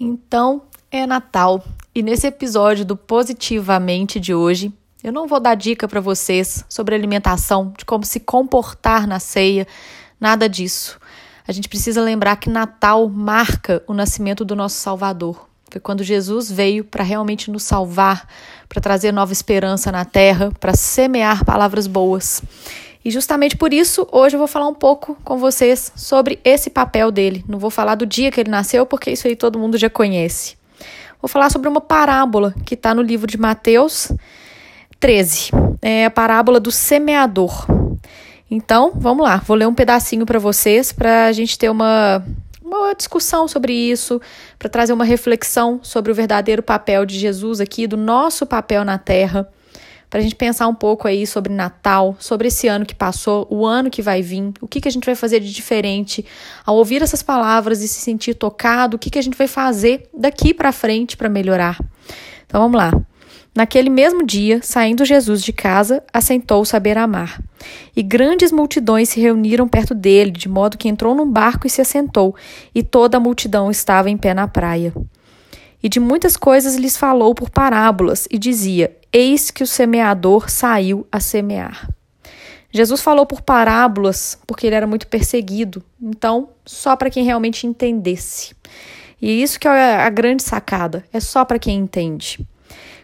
Então é Natal e nesse episódio do Positivamente de hoje, eu não vou dar dica para vocês sobre alimentação, de como se comportar na ceia, nada disso. A gente precisa lembrar que Natal marca o nascimento do nosso Salvador. Foi quando Jesus veio para realmente nos salvar, para trazer nova esperança na terra, para semear palavras boas. E justamente por isso, hoje eu vou falar um pouco com vocês sobre esse papel dele. Não vou falar do dia que ele nasceu, porque isso aí todo mundo já conhece. Vou falar sobre uma parábola que está no livro de Mateus 13. É a parábola do semeador. Então, vamos lá, vou ler um pedacinho para vocês para a gente ter uma, uma discussão sobre isso, para trazer uma reflexão sobre o verdadeiro papel de Jesus aqui, do nosso papel na terra para a gente pensar um pouco aí sobre Natal, sobre esse ano que passou, o ano que vai vir, o que, que a gente vai fazer de diferente ao ouvir essas palavras e se sentir tocado, o que, que a gente vai fazer daqui para frente para melhorar. Então vamos lá. Naquele mesmo dia, saindo Jesus de casa, assentou-se à beira-mar. E grandes multidões se reuniram perto dele, de modo que entrou num barco e se assentou, e toda a multidão estava em pé na praia. E de muitas coisas lhes falou por parábolas, e dizia: Eis que o semeador saiu a semear. Jesus falou por parábolas porque ele era muito perseguido, então só para quem realmente entendesse. E isso que é a grande sacada, é só para quem entende.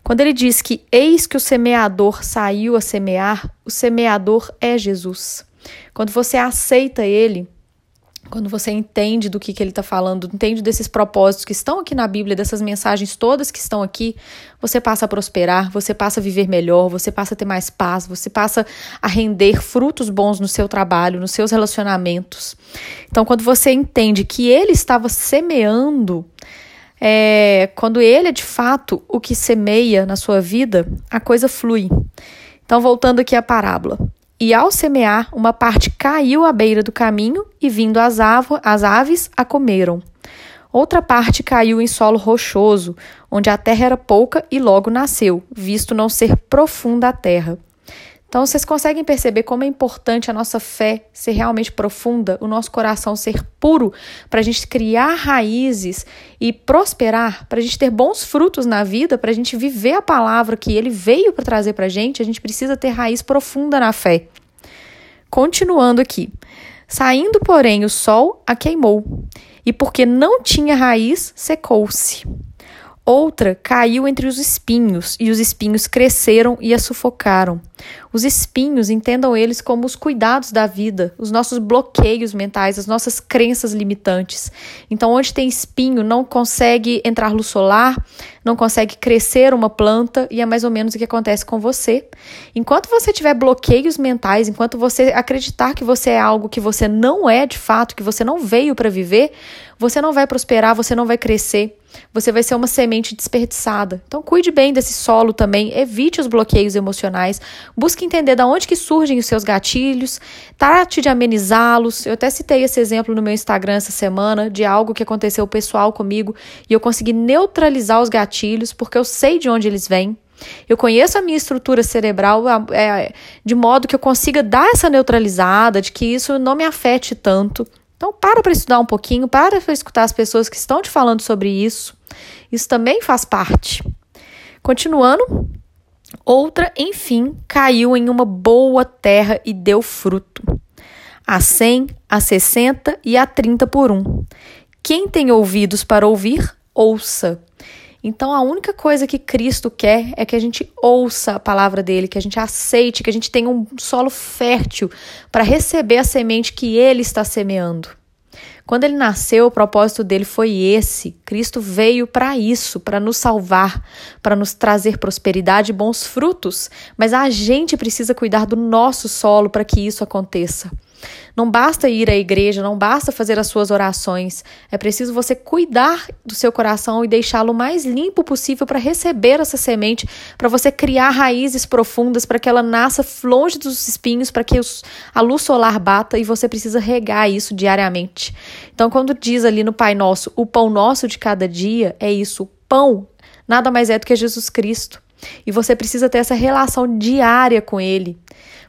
Quando ele diz que eis que o semeador saiu a semear, o semeador é Jesus. Quando você aceita ele, quando você entende do que, que ele está falando, entende desses propósitos que estão aqui na Bíblia, dessas mensagens todas que estão aqui, você passa a prosperar, você passa a viver melhor, você passa a ter mais paz, você passa a render frutos bons no seu trabalho, nos seus relacionamentos. Então, quando você entende que ele estava semeando, é, quando ele é de fato o que semeia na sua vida, a coisa flui. Então, voltando aqui à parábola. E ao semear, uma parte caiu à beira do caminho e, vindo as, as aves, a comeram. Outra parte caiu em solo rochoso, onde a terra era pouca e logo nasceu, visto não ser profunda a terra. Então, vocês conseguem perceber como é importante a nossa fé ser realmente profunda, o nosso coração ser puro, para a gente criar raízes e prosperar, para a gente ter bons frutos na vida, para a gente viver a palavra que ele veio para trazer para a gente, a gente precisa ter raiz profunda na fé. Continuando aqui. Saindo, porém, o sol a queimou, e porque não tinha raiz, secou-se. Outra caiu entre os espinhos, e os espinhos cresceram e a sufocaram. Os espinhos, entendam eles como os cuidados da vida, os nossos bloqueios mentais, as nossas crenças limitantes. Então, onde tem espinho, não consegue entrar luz solar, não consegue crescer uma planta, e é mais ou menos o que acontece com você. Enquanto você tiver bloqueios mentais, enquanto você acreditar que você é algo que você não é de fato, que você não veio para viver, você não vai prosperar, você não vai crescer você vai ser uma semente desperdiçada. Então cuide bem desse solo também, evite os bloqueios emocionais, busque entender de onde que surgem os seus gatilhos, trate de amenizá-los. Eu até citei esse exemplo no meu Instagram essa semana de algo que aconteceu pessoal comigo e eu consegui neutralizar os gatilhos porque eu sei de onde eles vêm. Eu conheço a minha estrutura cerebral é, de modo que eu consiga dar essa neutralizada, de que isso não me afete tanto. Então, para para estudar um pouquinho, para para escutar as pessoas que estão te falando sobre isso. Isso também faz parte. Continuando, outra, enfim, caiu em uma boa terra e deu fruto. A 100, a 60 e a 30 por um. Quem tem ouvidos para ouvir, ouça. Então a única coisa que Cristo quer é que a gente ouça a palavra dele, que a gente aceite, que a gente tenha um solo fértil para receber a semente que ele está semeando. Quando ele nasceu, o propósito dele foi esse. Cristo veio para isso, para nos salvar, para nos trazer prosperidade e bons frutos. Mas a gente precisa cuidar do nosso solo para que isso aconteça. Não basta ir à igreja, não basta fazer as suas orações. É preciso você cuidar do seu coração e deixá-lo mais limpo possível para receber essa semente, para você criar raízes profundas, para que ela nasça longe dos espinhos, para que os, a luz solar bata e você precisa regar isso diariamente. Então, quando diz ali no Pai Nosso, o pão nosso de cada dia, é isso. O pão nada mais é do que Jesus Cristo. E você precisa ter essa relação diária com Ele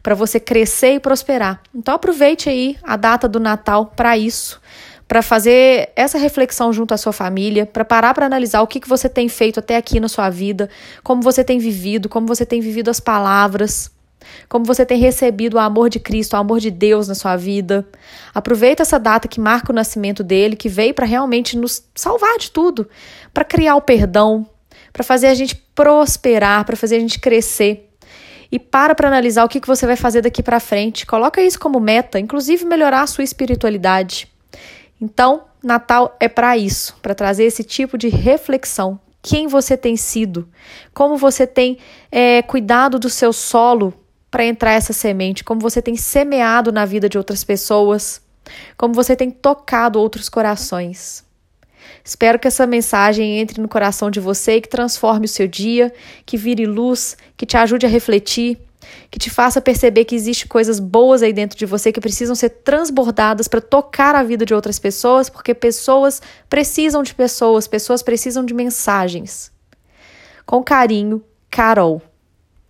para você crescer e prosperar. Então aproveite aí a data do Natal para isso, para fazer essa reflexão junto à sua família, para parar para analisar o que, que você tem feito até aqui na sua vida, como você tem vivido, como você tem vivido as palavras, como você tem recebido o amor de Cristo, o amor de Deus na sua vida. Aproveita essa data que marca o nascimento dele, que veio para realmente nos salvar de tudo, para criar o perdão, para fazer a gente prosperar, para fazer a gente crescer. E para para analisar o que, que você vai fazer daqui para frente. Coloca isso como meta, inclusive melhorar a sua espiritualidade. Então, Natal é para isso, para trazer esse tipo de reflexão. Quem você tem sido? Como você tem é, cuidado do seu solo para entrar essa semente? Como você tem semeado na vida de outras pessoas? Como você tem tocado outros corações? Espero que essa mensagem entre no coração de você e que transforme o seu dia, que vire luz, que te ajude a refletir que te faça perceber que existe coisas boas aí dentro de você que precisam ser transbordadas para tocar a vida de outras pessoas, porque pessoas precisam de pessoas, pessoas precisam de mensagens. Com carinho, Carol.